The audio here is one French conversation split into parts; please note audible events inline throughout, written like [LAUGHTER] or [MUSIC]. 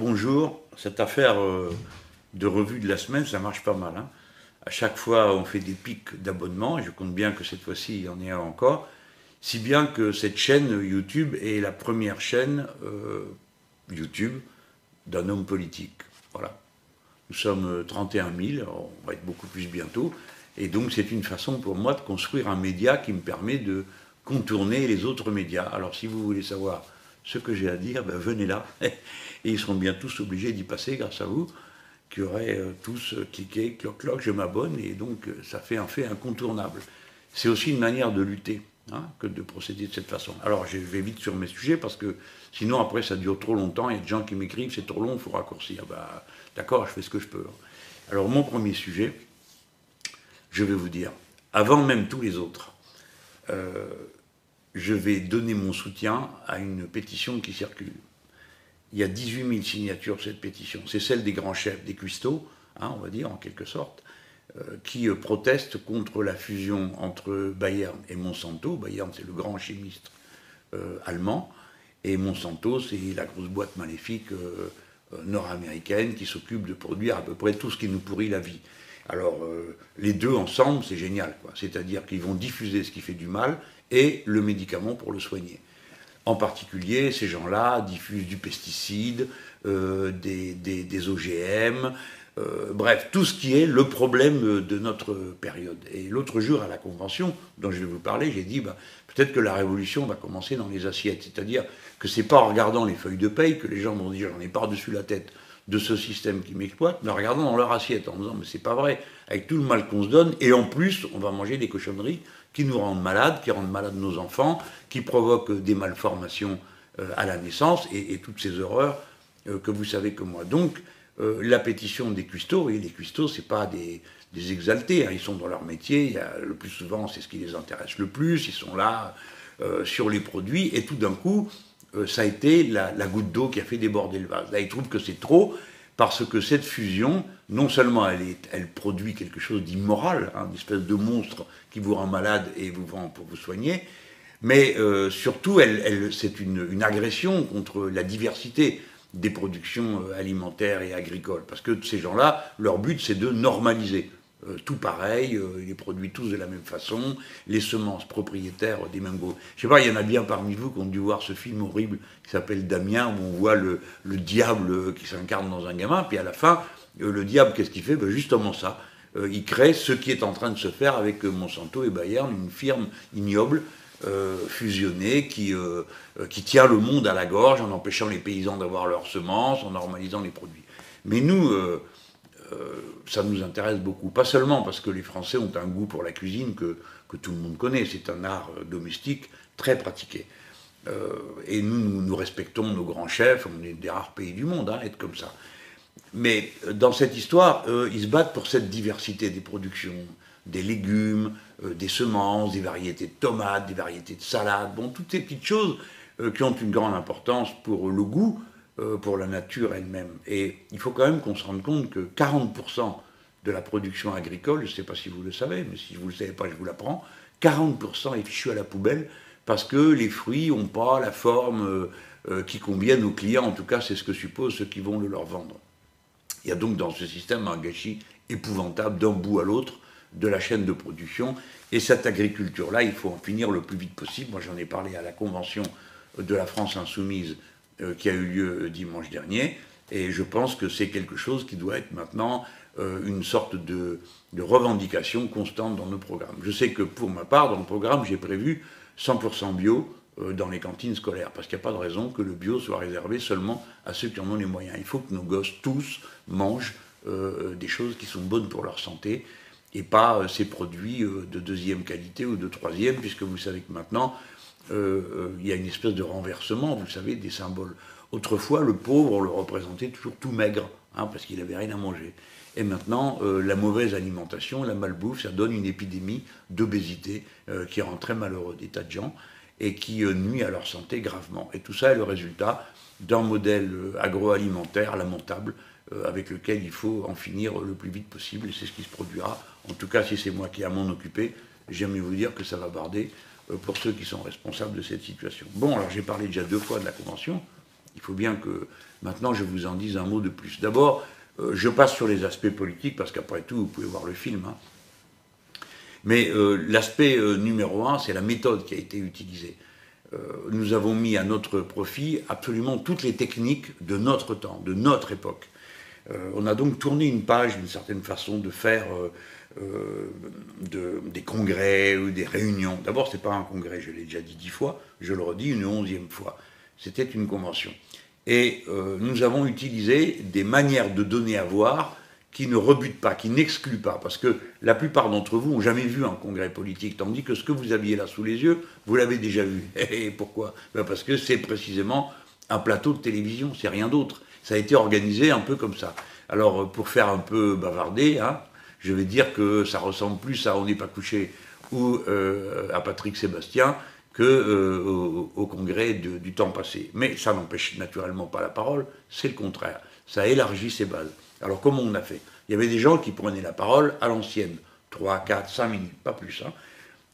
Bonjour, cette affaire euh, de revue de la semaine, ça marche pas mal. hein. À chaque fois, on fait des pics d'abonnements, et je compte bien que cette fois-ci, il y en ait encore. Si bien que cette chaîne YouTube est la première chaîne euh, YouTube d'un homme politique. Voilà. Nous sommes euh, 31 000, on va être beaucoup plus bientôt. Et donc, c'est une façon pour moi de construire un média qui me permet de contourner les autres médias. Alors, si vous voulez savoir ce que j'ai à dire, ben, venez là. [LAUGHS] Et ils seront bien tous obligés d'y passer grâce à vous, qui aurez euh, tous euh, cliqué, cloc, cloc, je m'abonne. Et donc, euh, ça fait un fait incontournable. C'est aussi une manière de lutter hein, que de procéder de cette façon. Alors, je vais vite sur mes sujets parce que sinon, après, ça dure trop longtemps. Il y a des gens qui m'écrivent, c'est trop long, il faut raccourcir. Bah, D'accord, je fais ce que je peux. Alors, mon premier sujet, je vais vous dire, avant même tous les autres, je vais donner mon soutien à une pétition qui circule. Il y a 18 000 signatures cette pétition. C'est celle des grands chefs, des cuistots, hein, on va dire en quelque sorte, euh, qui euh, protestent contre la fusion entre Bayern et Monsanto. Bayern, c'est le grand chimiste euh, allemand, et Monsanto, c'est la grosse boîte maléfique nord-américaine qui s'occupe de produire à peu près tout ce qui nous pourrit la vie. Alors, les deux ensemble, c'est génial. C'est-à-dire qu'ils vont diffuser ce qui fait du mal et le médicament pour le soigner. En particulier, ces gens-là diffusent du pesticide, euh, des, OGM, euh, bref, tout ce qui est le problème de notre période. Et l'autre jour, à la convention dont je vais vous parler, j'ai dit, bah, peut-être que la révolution va commencer dans les assiettes. C'est-à-dire que c'est pas en regardant les feuilles de paye que les gens vont dire, j'en ai par-dessus la tête de ce système qui m'exploite, mais en regardant dans leur assiette, en disant, mais c'est pas vrai, avec tout le mal qu'on se donne, et en plus, on va manger des cochonneries qui nous rendent malades, qui rendent malades nos enfants, qui provoquent des malformations euh, à la naissance, et, toutes ces horreurs euh, que vous savez comme moi. Donc, euh, la pétition des cuistots, et les cuistots, c'est pas des, exaltés, hein, ils sont dans leur métier, le plus souvent, c'est ce qui les intéresse le plus, ils sont là sur les produits, et tout d'un coup, ça a été la goutte d'eau qui a fait déborder le vase. Là, ils trouvent que c'est trop, parce que cette fusion, non seulement elle, produit quelque chose d'immoral, hein, une espèce de monstre qui vous rend malade et vous vend pour vous soigner, mais euh, surtout, c'est une, une agression contre la diversité des productions euh, alimentaires et agricoles. Parce que ces gens-là, leur but, c'est de normaliser. Euh, tout pareil, euh, ils les produisent tous de la même façon, les semences propriétaires des mêmes gros. Je sais pas, il y en a bien parmi vous qui ont dû voir ce film horrible qui s'appelle Damien, où on voit le, le diable euh, qui s'incarne dans un gamin, puis à la fin, euh, le diable, qu'est-ce qu'il fait? Ben Justement ça. Il crée ce qui est en train de se faire avec Monsanto et Bayern, une firme ignoble, euh, fusionnée, qui, tient le monde à la gorge en empêchant les paysans d'avoir leurs semences, en normalisant les produits. Mais nous, ça nous intéresse beaucoup. Pas seulement parce que les Français ont un goût pour la cuisine que, tout le monde connaît, c'est un art euh, domestique très pratiqué. Euh, et nous, nous, respectons nos grands chefs, on est des rares pays du monde hein, à être comme ça. Mais euh, dans cette histoire, euh, ils se battent pour cette diversité des productions, des légumes, euh, des semences, des variétés de tomates, des variétés de salades, bon, toutes ces petites choses euh, qui ont une grande importance pour le goût, euh, pour la nature elle-même. Et il faut quand même qu'on se rende compte que 40% de la production agricole, je ne sais pas si vous le savez, mais si vous ne le savez pas, je vous l'apprends, 40% est fichu à la poubelle parce que les fruits n'ont pas la forme euh, euh, qui convienne aux clients, en tout cas c'est ce que supposent ceux qui vont le leur vendre. Il y a donc dans ce système un gâchis épouvantable d'un bout à l'autre de la chaîne de production. Et cette agriculture-là, il faut en finir le plus vite possible. Moi, j'en ai parlé à la convention de la France insoumise euh, qui a eu lieu euh, dimanche dernier. Et je pense que c'est quelque chose qui doit être maintenant euh, une sorte de, revendication constante dans nos programmes. Je sais que pour ma part, dans le programme, j'ai prévu 100% bio euh, dans les cantines scolaires, parce qu'il n'y a pas de raison que le bio soit réservé seulement à ceux qui en ont les moyens. Il faut que nos gosses, tous, mangent euh, des choses qui sont bonnes pour leur santé, et pas euh, ces produits euh, de deuxième qualité ou de troisième, puisque vous savez que maintenant, euh, euh, il y a une espèce de renversement, vous savez, des symboles. Autrefois, le pauvre, le représentait toujours tout maigre, hein, parce qu'il n'avait rien à manger. Et maintenant, euh, la mauvaise alimentation, la malbouffe, ça donne une épidémie d'obésité qui rend très malheureux des tas de gens et qui nuit à leur santé gravement. Et tout ça est le résultat d'un modèle agroalimentaire lamentable avec lequel il faut en finir le plus vite possible, et c'est ce qui se produira. En tout cas, si c'est moi qui ai à m'en occuper, j'aime mieux vous dire que ça va barder pour ceux qui sont responsables de cette situation. Bon, alors j'ai parlé déjà deux fois de la Convention, Il faut bien que maintenant je vous en dise un mot de plus. D'abord, euh, je passe sur les aspects politiques, parce qu'après tout, vous pouvez voir le film. Hein. Mais euh, l'aspect euh, numéro un, c'est la méthode qui a été utilisée. nous avons mis à notre profit absolument toutes les techniques de notre temps, de notre époque. on a donc tourné une page d'une certaine façon de faire des congrès ou des réunions. D'abord, ce n'est pas un congrès, je l'ai déjà dit dix fois, je le redis une onzième fois. C'était une convention. Et euh, nous avons utilisé des manières de donner à voir qui ne rebutent pas, qui n'excluent pas, parce que la plupart d'entre vous n'ont jamais vu un congrès politique, tandis que ce que vous aviez là sous les yeux, vous l'avez déjà vu. [LAUGHS] Et pourquoi? Ben Parce que c'est précisément un plateau de télévision, c'est rien d'autre. Ça a été organisé un peu comme ça. Alors, euh, pour faire un peu bavarder, hein, je vais dire que ça ressemble plus à On n'est pas couché ou euh, à Patrick Sébastien que euh, congrès du temps passé. Mais ça n'empêche naturellement pas la parole, c'est le contraire. Ça élargit ses bases. Alors comment on a fait? Il y avait des gens qui prenaient la parole à l'ancienne, 3, 4, 5 minutes, pas plus. Hein.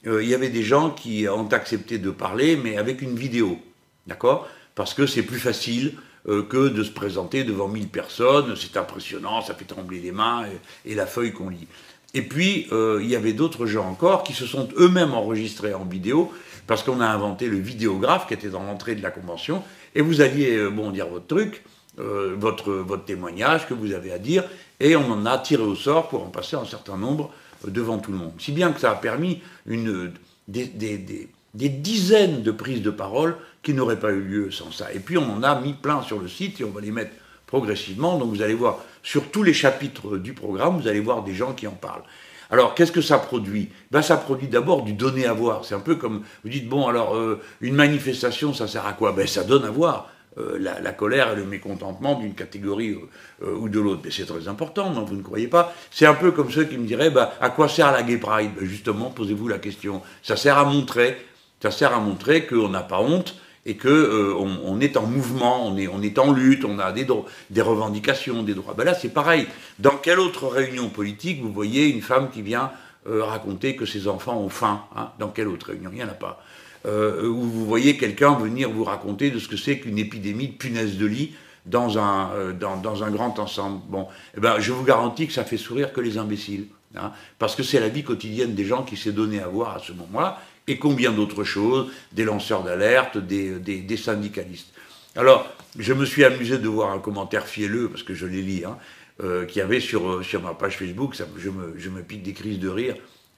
Euh, il y avait des gens qui ont accepté de parler, mais avec une vidéo, d'accord? Parce que c'est plus facile que de se présenter devant 1000 personnes, c'est impressionnant, ça fait trembler les mains et la feuille qu'on lit. Et puis, il y avait d'autres gens encore qui se sont eux-mêmes enregistrés en vidéo parce qu'on a inventé le vidéographe qui était dans l'entrée de la convention, et vous alliez euh, bon, dire votre truc, euh, votre, votre témoignage que vous avez à dire, et on en a tiré au sort pour en passer un certain nombre euh, devant tout le monde. Si bien que ça a permis une, des, des, des, dizaines de prises de parole qui n'auraient pas eu lieu sans ça. Et puis on en a mis plein sur le site, et on va les mettre progressivement, donc vous allez voir, sur tous les chapitres du programme, vous allez voir des gens qui en parlent. Alors, qu'est-ce que ça produit? Ben, Ça produit d'abord du donner à voir. C'est un peu comme, vous dites, bon, alors, euh, une manifestation, ça sert à quoi? Ben, Ça donne à voir. Euh, la, colère et le mécontentement d'une catégorie euh, ou de l'autre. Mais c'est très important, non Vous ne croyez pas? C'est un peu comme ceux qui me diraient ben, à quoi sert la Gay Pride? Ben, Justement, posez-vous la question. Ça sert à montrer, ça sert à montrer qu'on n'a pas honte et qu'on euh, on est en mouvement, on est, en lutte, on a des, revendications, des droits. Ben là, c'est pareil. Dans quelle autre réunion politique vous voyez une femme qui vient euh, raconter que ses enfants ont faim hein? Dans quelle autre réunion? Il n'y en a pas. Euh, où vous voyez quelqu'un venir vous raconter de ce que c'est qu'une épidémie de punaise de lit dans un, dans, dans, un grand ensemble. Bon, eh ben, je vous garantis que ça fait sourire que les imbéciles. Hein, parce que c'est la vie quotidienne des gens qui s'est donné à voir à ce moment-là, et combien d'autres choses, des lanceurs d'alerte, des, syndicalistes. Alors, je me suis amusé de voir un commentaire fielleux, parce que je l'ai lu, hein, euh, qui avait sur, euh, sur ma page Facebook, ça, je, me, pique des crises de rire,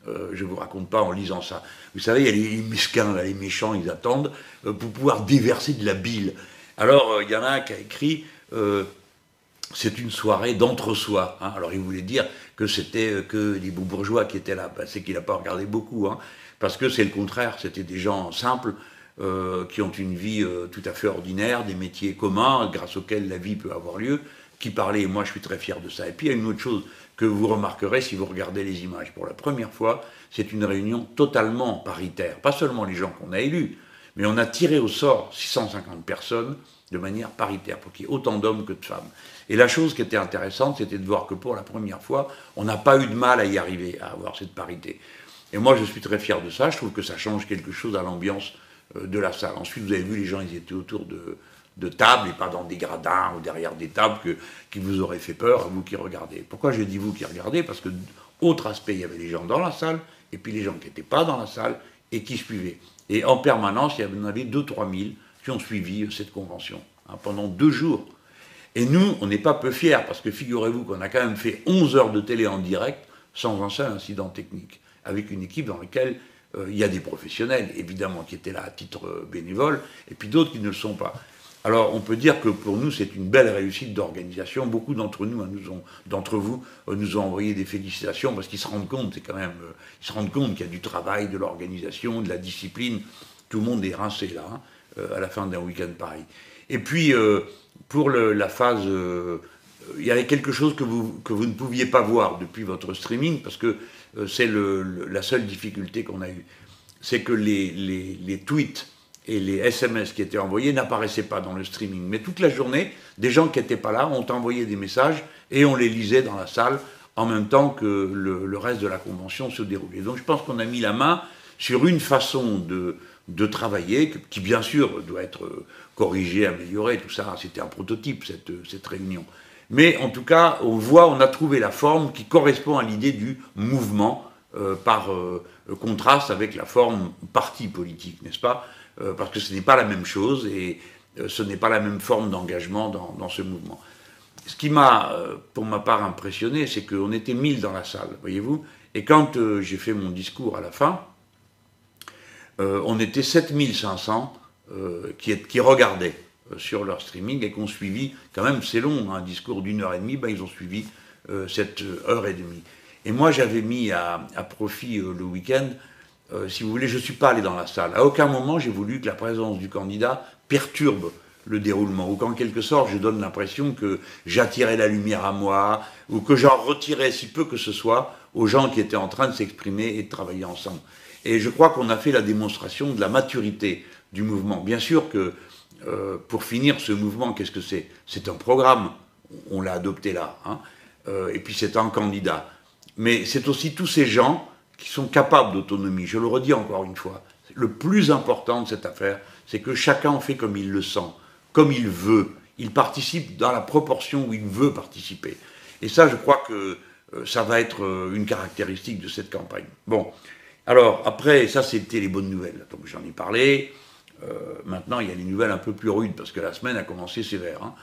euh, je ne vous raconte pas en lisant ça. Vous savez, il y a les, mesquins, les méchants, ils attendent pour pouvoir déverser de la bile. Alors, il y en a un qui a écrit c'est une soirée d'entre-soi. Hein. Alors il voulait dire que c'était que les bourgeois qui étaient là. Ben, c'est qu'il n'a pas regardé beaucoup. Hein parce que c'est le contraire, c'était des gens simples euh, qui ont une vie euh, tout à fait ordinaire, des métiers communs grâce auxquels la vie peut avoir lieu, qui parlaient, et moi je suis très fier de ça. Et puis il y a une autre chose que vous remarquerez si vous regardez les images. Pour la première fois, c'est une réunion totalement paritaire, pas seulement les gens qu'on a élus, mais on a tiré au sort 650 personnes de manière paritaire, pour qu'il y ait autant d'hommes que de femmes. Et la chose qui était intéressante, c'était de voir que pour la première fois, on n'a pas eu de mal à y arriver, à avoir cette parité. Et moi, je suis très fier de ça. Je trouve que ça change quelque chose à l'ambiance euh, de la salle. Ensuite, vous avez vu, les gens, ils étaient autour de, tables et pas dans des gradins ou derrière des tables qui vous auraient fait peur, vous qui regardez. Pourquoi je dis vous qui regardez? Parce que, autre aspect, il y avait les gens dans la salle et puis les gens qui n'étaient pas dans la salle et qui suivaient. Et en permanence, il y en avait 2-3 000 qui ont suivi euh, cette convention hein, pendant deux jours. Et nous, on n'est pas peu fiers parce que figurez-vous qu'on a quand même fait 11 heures de télé en direct sans un seul incident technique avec une équipe dans laquelle euh, il y a des professionnels, évidemment, qui étaient là à titre euh, bénévole, et puis d'autres qui ne le sont pas. Alors, on peut dire que pour nous, c'est une belle réussite d'organisation. Beaucoup d'entre nous, hein, nous d'entre vous, euh, nous ont envoyé des félicitations parce qu'ils se rendent compte, c'est quand même, ils se rendent compte qu'il y a du travail, de l'organisation, de la discipline. Tout le monde est rincé là, hein, à la fin d'un week-end pareil. Et puis, pour la phase, il y avait quelque chose que vous, que vous ne pouviez pas voir depuis votre streaming parce que euh, c'est la seule difficulté qu'on a eue. C'est que les, tweets et les SMS qui étaient envoyés n'apparaissaient pas dans le streaming. Mais toute la journée, des gens qui n'étaient pas là ont envoyé des messages et on les lisait dans la salle en même temps que le, reste de la convention se déroulait. Donc je pense qu'on a mis la main sur une façon de, de travailler, qui bien sûr doit être corrigé, amélioré, tout ça, c'était un prototype cette, cette réunion. Mais en tout cas, on voit, on a trouvé la forme qui correspond à l'idée du mouvement par contraste avec la forme parti politique, n'est-ce pas? Parce que ce n'est pas la même chose et ce n'est pas la même forme d'engagement dans, ce mouvement. Ce qui m'a, pour ma part, impressionné, c'est qu'on était mille dans la salle, voyez-vous, et quand euh, j'ai fait mon discours à la fin, euh, on était 7500 euh, qui, qui, regardaient sur leur streaming et qui ont suivi, quand même c'est long, un discours d'une heure et demie, ben, ils ont suivi cette heure et demie. Et moi j'avais mis à, profit le week-end, si vous voulez, je ne suis pas allé dans la salle. À aucun moment j'ai voulu que la présence du candidat perturbe le déroulement, ou qu'en quelque sorte je donne l'impression que j'attirais la lumière à moi, ou que j'en retirais si peu que ce soit aux gens qui étaient en train de s'exprimer et de travailler ensemble. Et je crois qu'on a fait la démonstration de la maturité du mouvement. Bien sûr que euh, pour finir ce mouvement, qu'est-ce que c'est? C'est un programme, on l'a adopté là, hein. euh, et puis c'est un candidat. Mais c'est aussi tous ces gens qui sont capables d'autonomie. Je le redis encore une fois. Le plus important de cette affaire, c'est que chacun fait comme il le sent, comme il veut. Il participe dans la proportion où il veut participer. Et ça, je crois que euh, ça va être une caractéristique de cette campagne. Bon, alors après, ça c'était les bonnes nouvelles, donc j'en ai parlé. Euh, maintenant, il y a les nouvelles un peu plus rudes, parce que la semaine a commencé sévère. Hein.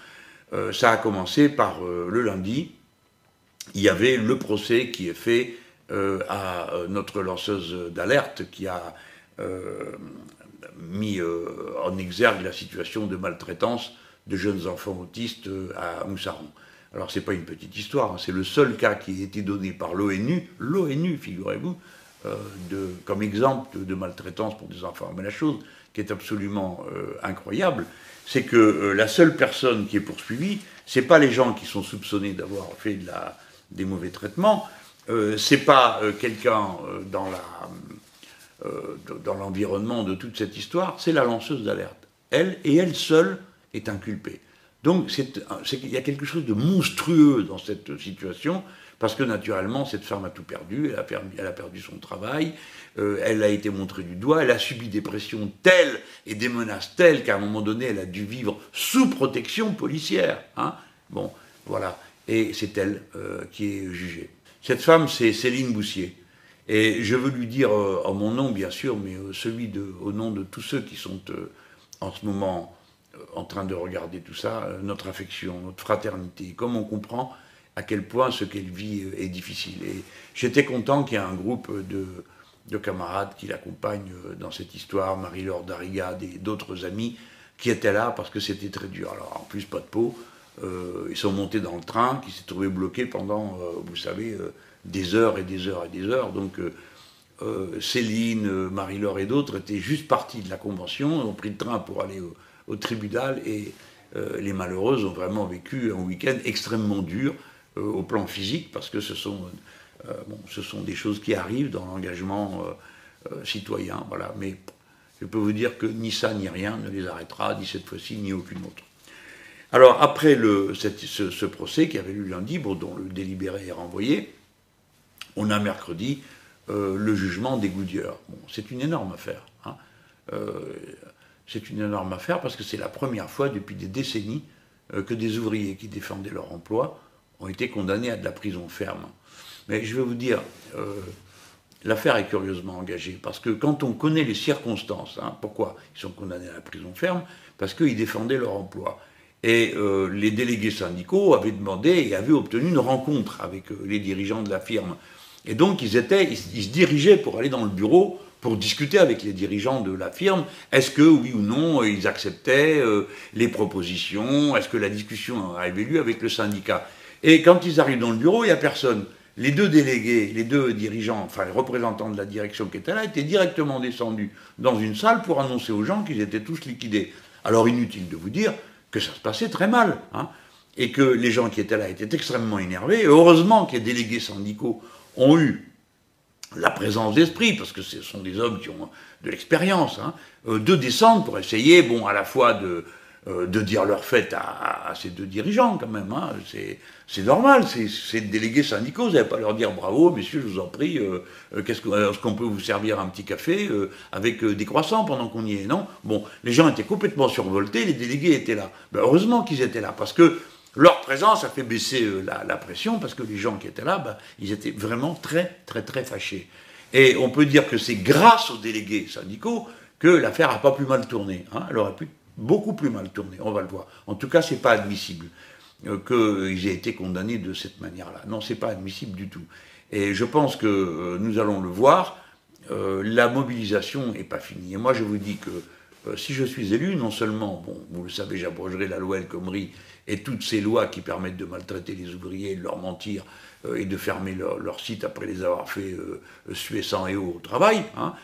ça a commencé par le lundi, il y avait le procès qui est fait à notre lanceuse d'alerte qui a mis en exergue la situation de maltraitance de jeunes enfants autistes à Moussaron. Alors c'est pas une petite histoire, hein. c'est le seul cas qui a été donné par l'ONU, l'ONU, figurez-vous, euh, comme exemple de, maltraitance pour des enfants. Mais la chose qui est absolument euh, incroyable, c'est que euh, la seule personne qui est poursuivie, c'est pas les gens qui sont soupçonnés d'avoir fait des mauvais traitements, c'est pas quelqu'un dans la dans l'environnement de toute cette histoire, c'est la lanceuse d'alerte. Elle et elle seule est inculpée. Donc il y a quelque chose de monstrueux dans cette situation, parce que naturellement, cette femme a tout perdu, elle a perdu, son travail, euh, elle a été montrée du doigt, elle a subi des pressions telles et des menaces telles qu'à un moment donné, elle a dû vivre sous protection policière. Hein bon, voilà. Et c'est elle euh, qui est jugée. Cette femme, c'est Céline Boussier. Et je veux lui dire, euh, en mon nom bien sûr, mais celui de, au nom de tous ceux qui sont en ce moment en train de regarder tout ça, notre affection, notre fraternité, comme on comprend à quel point ce qu'elle vit euh, est difficile. Et j'étais content qu'il y ait un groupe de, de camarades qui l'accompagnent dans cette histoire, Marie-Laure Darigade et d'autres amis qui étaient là parce que c'était très dur. Alors en plus, pas de peau, ils sont montés dans le train qui s'est trouvé bloqué pendant, vous savez, des heures et des heures et des heures. Donc Céline, Marie-Laure et d'autres étaient juste partis de la convention, ont pris le train pour aller au tribunal et euh, les malheureuses ont vraiment vécu un week-end extrêmement dur euh, au plan physique parce que ce sont, euh, bon, ce sont des choses qui arrivent dans l'engagement citoyen. Voilà. Mais je peux vous dire que ni ça ni rien ne les arrêtera, ni cette fois-ci, ni aucune autre. Alors après le, ce, procès qui avait eu lundi, dont le délibéré est renvoyé, on a mercredi le jugement des Goodyear. Bon, c'est une énorme affaire. Hein c'est une énorme affaire parce que c'est la première fois depuis des décennies euh, que des ouvriers qui défendaient leur emploi ont été condamnés à de la prison ferme. Mais je vais vous dire, euh, l'affaire est curieusement engagée parce que quand on connaît les circonstances, hein, pourquoi ils sont condamnés à la prison ferme? Parce qu'ils défendaient leur emploi. Et euh, les délégués syndicaux avaient demandé et avaient obtenu une rencontre avec les dirigeants de la firme. Et donc ils, étaient, ils se dirigeaient pour aller dans le bureau pour discuter avec les dirigeants de la firme, est-ce que oui ou non ils acceptaient euh, les propositions, est-ce que la discussion avait lieu avec le syndicat? Et quand ils arrivent dans le bureau, il n'y a personne. Les deux délégués, les deux dirigeants, enfin les représentants de la direction qui étaient là, étaient directement descendus dans une salle pour annoncer aux gens qu'ils étaient tous liquidés. Alors inutile de vous dire que ça se passait très mal, hein, et que les gens qui étaient là étaient extrêmement énervés. Heureusement que les délégués syndicaux ont eu la présence d'esprit, parce que ce sont des hommes qui ont de l'expérience, hein, euh, de descendre pour essayer, bon, à la fois de, euh, de dire leur fête à, ces deux dirigeants quand même. Hein. C'est normal, c'est délégués syndicaux, vous n'allez pas leur dire bravo, messieurs, je vous en prie, euh, euh, est-ce qu'on peut vous servir un petit café avec des croissants pendant qu'on y est Non? Bon, les gens étaient complètement survoltés, les délégués étaient là. Ben, heureusement qu'ils étaient là, parce que leur présence a fait baisser la, pression, parce que les gens qui étaient là, ben, ils étaient vraiment très, très, très fâchés. Et on peut dire que c'est grâce aux délégués syndicaux que l'affaire n'a pas plus mal tourné. Hein. Elle aurait pu beaucoup plus mal tourné, on va le voir. En tout cas, ce n'est pas admissible euh, qu'ils aient été condamnés de cette manière-là. Non, ce n'est pas admissible du tout. Et je pense que euh, nous allons le voir, euh, la mobilisation n'est pas finie. Et moi, je vous dis que si je suis élu, non seulement, bon, vous le savez, j'abrogerai la loi El Khomri et toutes ces lois qui permettent de maltraiter les ouvriers, de leur mentir et de fermer leur, site après les avoir fait suer sang et au travail, hein,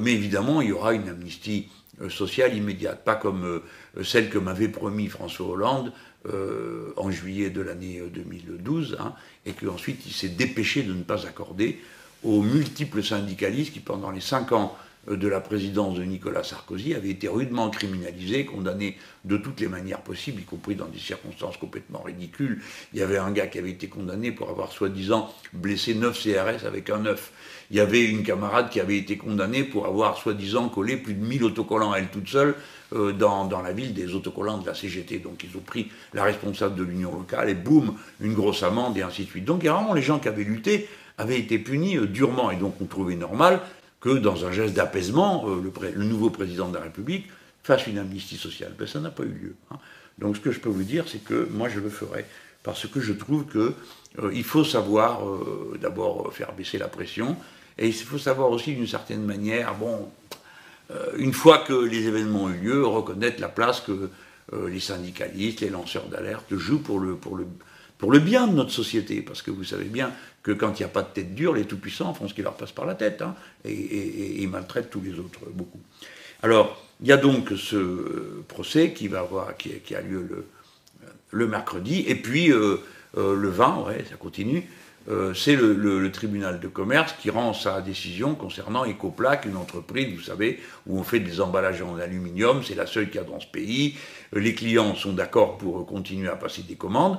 mais évidemment, il y aura une amnistie sociale immédiate, pas comme euh, celle que m'avait promis François Hollande euh, en juillet de l'année 2012, hein, et qu'ensuite il s'est dépêché de ne pas accorder aux multiples syndicalistes qui, pendant les cinq ans de la présidence de Nicolas Sarkozy avait été rudement criminalisé, condamné de toutes les manières possibles, y compris dans des circonstances complètement ridicules. Il y avait un gars qui avait été condamné pour avoir soi-disant blessé 9 CRS avec un œuf. Il y avait une camarade qui avait été condamnée pour avoir soi-disant collé plus de 1000 autocollants à elle toute seule euh, dans, la ville des autocollants de la CGT. Donc ils ont pris la responsable de l'union locale et boum, une grosse amende et ainsi de suite. Donc vraiment les gens qui avaient lutté avaient été punis euh, durement et donc on trouvait normal que dans un geste d'apaisement, euh, le, nouveau président de la République fasse une amnistie sociale. Ben, ça n'a pas eu lieu. Hein. Donc ce que je peux vous dire, c'est que moi je le ferai, parce que je trouve qu'il euh, faut savoir euh, d'abord faire baisser la pression, et il faut savoir aussi d'une certaine manière, bon, une fois que les événements ont eu lieu, reconnaître la place que les syndicalistes, les lanceurs d'alerte jouent pour le, pour le, pour le bien de notre société, parce que vous savez bien que quand il n'y a pas de tête dure, les tout-puissants font ce qui leur passe par la tête, hein, et, ils maltraitent tous les autres beaucoup. Alors, il y a donc ce procès qui, va avoir, qui, a lieu le, le, mercredi, et puis euh, euh, le 20, ouais, ça continue, euh, c'est le, tribunal de commerce qui rend sa décision concernant Ecoplac, une entreprise, vous savez, où on fait des emballages en aluminium, c'est la seule qu'il y a dans ce pays. Les clients sont d'accord pour continuer à passer des commandes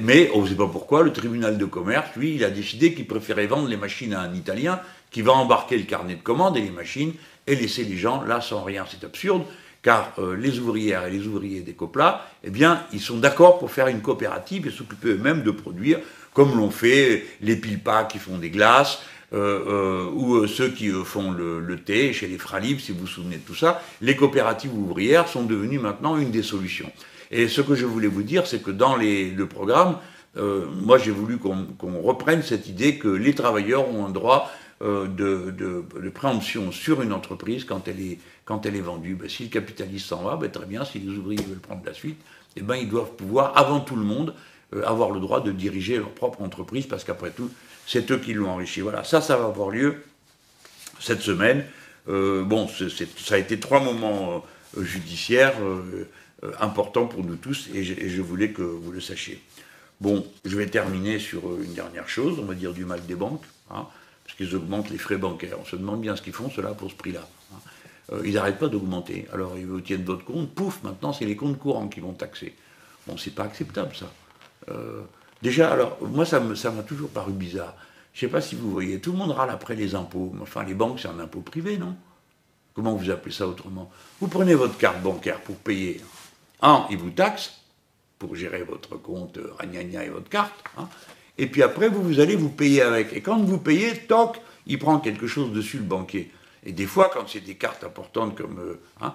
mais on ne sait pas pourquoi, le tribunal de commerce, lui, il a décidé qu'il préférait vendre les machines à un Italien qui va embarquer le carnet de commandes et les machines et laisser les gens là sans rien. C'est absurde, car euh, les ouvrières et les ouvriers des Copla, eh bien, ils sont d'accord pour faire une coopérative et s'occuper eux-mêmes de produire, comme l'ont fait les Pilpa qui font des glaces, euh, euh, ou ceux qui font le, le, thé chez les Fralib, si vous vous souvenez de tout ça. Les coopératives ouvrières sont devenues maintenant une des solutions. Et ce que je voulais vous dire, c'est que dans le programme, euh, moi j'ai voulu qu'on reprenne cette idée que les travailleurs ont un droit euh, de, préemption sur une entreprise quand elle est, quand elle est vendue. Ben, si le capitaliste s'en va, ben, très bien, si les ouvriers veulent prendre la suite, eh ben, ils doivent pouvoir, avant tout le monde, euh, avoir le droit de diriger leur propre entreprise, parce qu'après tout, c'est eux qui l'ont enrichi. Voilà, ça, ça va avoir lieu cette semaine. bon, ça a été trois moments judiciaires. Euh, important pour nous tous et je, voulais que vous le sachiez. Bon, je vais terminer sur euh, une dernière chose, on va dire du mal des banques, hein, parce qu'ils augmentent les frais bancaires. On se demande bien ce qu'ils font, cela pour ce prix-là. Hein. Euh, ils n'arrêtent pas d'augmenter. Alors ils tiennent votre compte, pouf, maintenant c'est les comptes courants qui vont taxer. Bon, c'est pas acceptable ça. déjà, alors, moi ça m'a toujours paru bizarre. Je ne sais pas si vous voyez, tout le monde râle après les impôts. Enfin, les banques, c'est un impôt privé, non? Comment vous appelez ça autrement? Vous prenez votre carte bancaire pour payer. Un, il vous taxe pour gérer votre compte euh, et votre carte. Hein. et puis après, vous, vous allez vous payer avec. Et quand vous payez, toc, il prend quelque chose dessus, le banquier. Et des fois, quand c'est des cartes importantes comme euh, hein,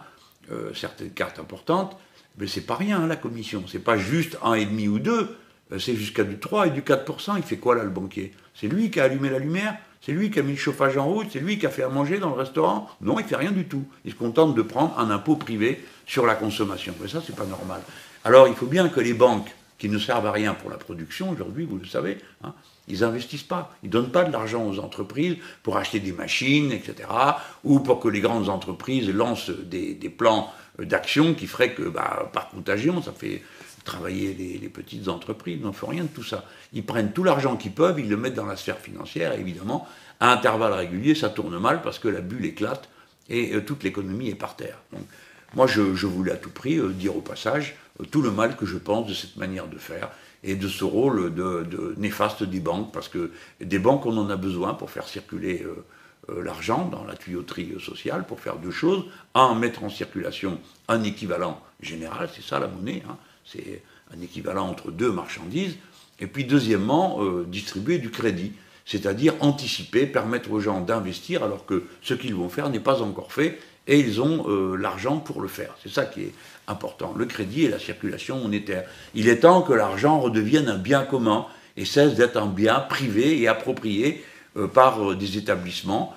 euh, certaines cartes importantes, mais c'est pas rien la commission. C'est pas juste un et demi ou deux, c'est jusqu'à du 3 et du 4%. Il fait quoi là le banquier? C'est lui qui a allumé la lumière? C'est lui qui a mis le chauffage en route C'est lui qui a fait à manger dans le restaurant Non, il fait rien du tout. Il se contente de prendre un impôt privé sur la consommation. Mais ça, c'est pas normal. Alors, il faut bien que les banques, qui ne servent à rien pour la production aujourd'hui, vous le savez, hein, ils n'investissent pas. Ils ne donnent pas de l'argent aux entreprises pour acheter des machines, etc. Ou pour que les grandes entreprises lancent des, plans d'action qui feraient que, bah, par contagion, ça fait travailler les, petites entreprises. N'en font rien de tout ça. Ils prennent tout l'argent qu'ils peuvent, ils le mettent dans la sphère financière, et évidemment, à intervalles réguliers, ça tourne mal parce que la bulle éclate et euh, toute l'économie est par terre. Moi, je, voulais à tout prix dire au passage tout le mal que je pense de cette manière de faire et de ce rôle de, néfaste des banques, parce que des banques, on en a besoin pour faire circuler l'argent dans la tuyauterie sociale, pour faire deux choses. Un, mettre en circulation un équivalent général, c'est ça la monnaie, hein. C'est un équivalent entre deux marchandises. Et puis deuxièmement, distribuer du crédit c'est-à-dire anticiper, permettre aux gens d'investir alors que ce qu'ils vont faire n'est pas encore fait et ils ont euh, l'argent pour le faire. C'est ça qui est important, le crédit et la circulation monétaire. Il est temps que l'argent redevienne un bien commun et cesse d'être un bien privé et approprié euh, par euh, des établissements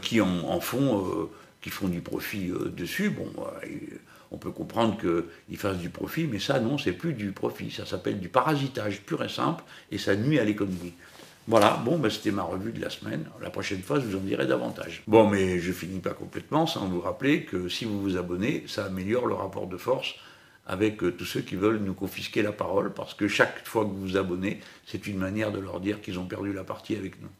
qui en, font, qui font du profit dessus. Bon, on peut comprendre qu'ils fassent du profit, mais ça, non, c'est plus du profit. Ça s'appelle du parasitage pur et simple, et ça nuit à l'économie. Voilà, bon, ben, c'était ma revue de la semaine. La prochaine fois, je vous en dirai davantage. Bon, mais je finis pas complètement sans vous rappeler que si vous vous abonnez, ça améliore le rapport de force avec euh, tous ceux qui veulent nous confisquer la parole, parce que chaque fois que vous vous abonnez, c'est une manière de leur dire qu'ils ont perdu la partie avec nous.